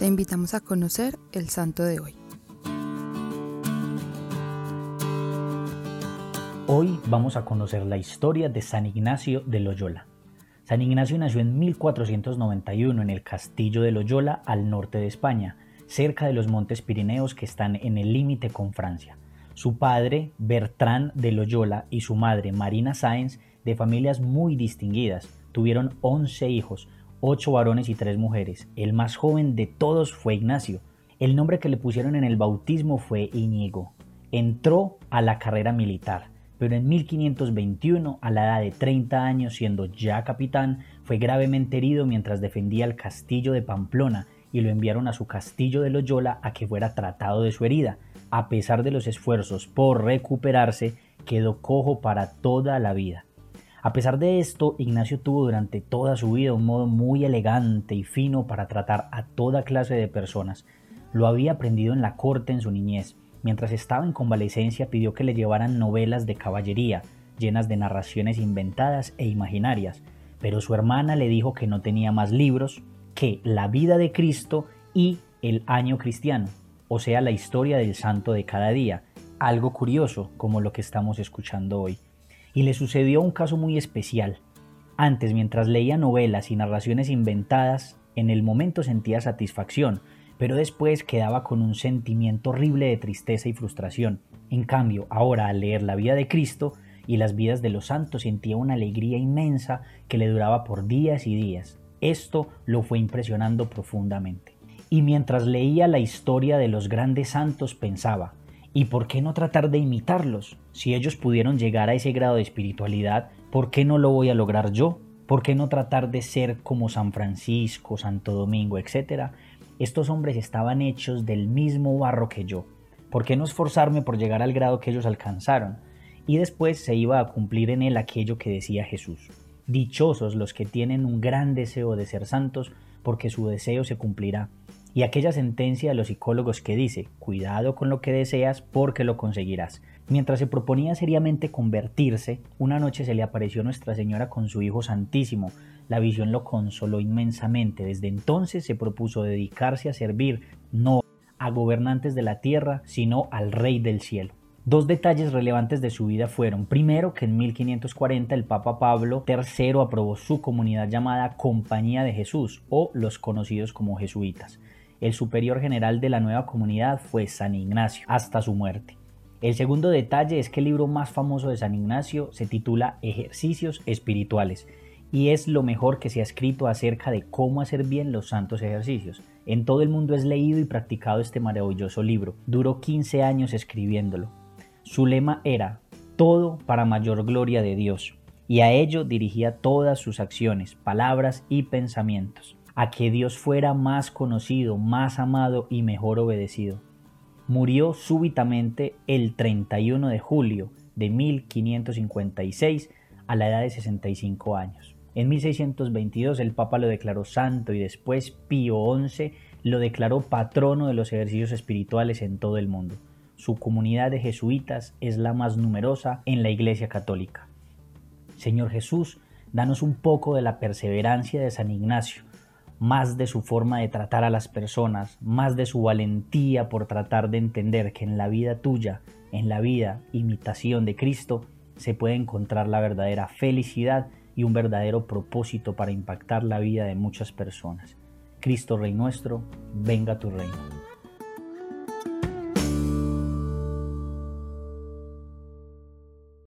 Te invitamos a conocer el santo de hoy. Hoy vamos a conocer la historia de San Ignacio de Loyola. San Ignacio nació en 1491 en el castillo de Loyola al norte de España, cerca de los montes Pirineos que están en el límite con Francia. Su padre, Bertrán de Loyola, y su madre, Marina Sáenz, de familias muy distinguidas, tuvieron 11 hijos, 8 varones y 3 mujeres. El más joven de todos fue Ignacio. El nombre que le pusieron en el bautismo fue Íñigo. Entró a la carrera militar pero en 1521, a la edad de 30 años, siendo ya capitán, fue gravemente herido mientras defendía el castillo de Pamplona y lo enviaron a su castillo de Loyola a que fuera tratado de su herida. A pesar de los esfuerzos por recuperarse, quedó cojo para toda la vida. A pesar de esto, Ignacio tuvo durante toda su vida un modo muy elegante y fino para tratar a toda clase de personas. Lo había aprendido en la corte en su niñez, Mientras estaba en convalecencia pidió que le llevaran novelas de caballería, llenas de narraciones inventadas e imaginarias, pero su hermana le dijo que no tenía más libros que La vida de Cristo y El año cristiano, o sea, la historia del santo de cada día, algo curioso como lo que estamos escuchando hoy. Y le sucedió un caso muy especial. Antes, mientras leía novelas y narraciones inventadas, en el momento sentía satisfacción, pero después quedaba con un sentimiento horrible de tristeza y frustración. En cambio, ahora al leer la vida de Cristo y las vidas de los santos sentía una alegría inmensa que le duraba por días y días. Esto lo fue impresionando profundamente. Y mientras leía la historia de los grandes santos pensaba, ¿y por qué no tratar de imitarlos? Si ellos pudieron llegar a ese grado de espiritualidad, ¿por qué no lo voy a lograr yo? ¿Por qué no tratar de ser como San Francisco, Santo Domingo, etcétera? Estos hombres estaban hechos del mismo barro que yo. ¿Por qué no esforzarme por llegar al grado que ellos alcanzaron? Y después se iba a cumplir en él aquello que decía Jesús. Dichosos los que tienen un gran deseo de ser santos, porque su deseo se cumplirá. Y aquella sentencia de los psicólogos que dice, cuidado con lo que deseas porque lo conseguirás. Mientras se proponía seriamente convertirse, una noche se le apareció Nuestra Señora con su Hijo Santísimo. La visión lo consoló inmensamente. Desde entonces se propuso dedicarse a servir no a gobernantes de la tierra, sino al Rey del cielo. Dos detalles relevantes de su vida fueron, primero, que en 1540 el Papa Pablo III aprobó su comunidad llamada Compañía de Jesús o los conocidos como jesuitas. El superior general de la nueva comunidad fue San Ignacio, hasta su muerte. El segundo detalle es que el libro más famoso de San Ignacio se titula Ejercicios Espirituales y es lo mejor que se ha escrito acerca de cómo hacer bien los santos ejercicios. En todo el mundo es leído y practicado este maravilloso libro. Duró 15 años escribiéndolo. Su lema era todo para mayor gloria de Dios y a ello dirigía todas sus acciones, palabras y pensamientos, a que Dios fuera más conocido, más amado y mejor obedecido murió súbitamente el 31 de julio de 1556 a la edad de 65 años. En 1622 el Papa lo declaró santo y después Pío XI lo declaró patrono de los ejercicios espirituales en todo el mundo. Su comunidad de jesuitas es la más numerosa en la Iglesia Católica. Señor Jesús, danos un poco de la perseverancia de San Ignacio, más de su forma de tratar a las personas, más de su valentía por tratar de entender que en la vida tuya, en la vida imitación de Cristo, se puede encontrar la verdadera felicidad y un verdadero propósito para impactar la vida de muchas personas. Cristo Rey nuestro, venga tu reino.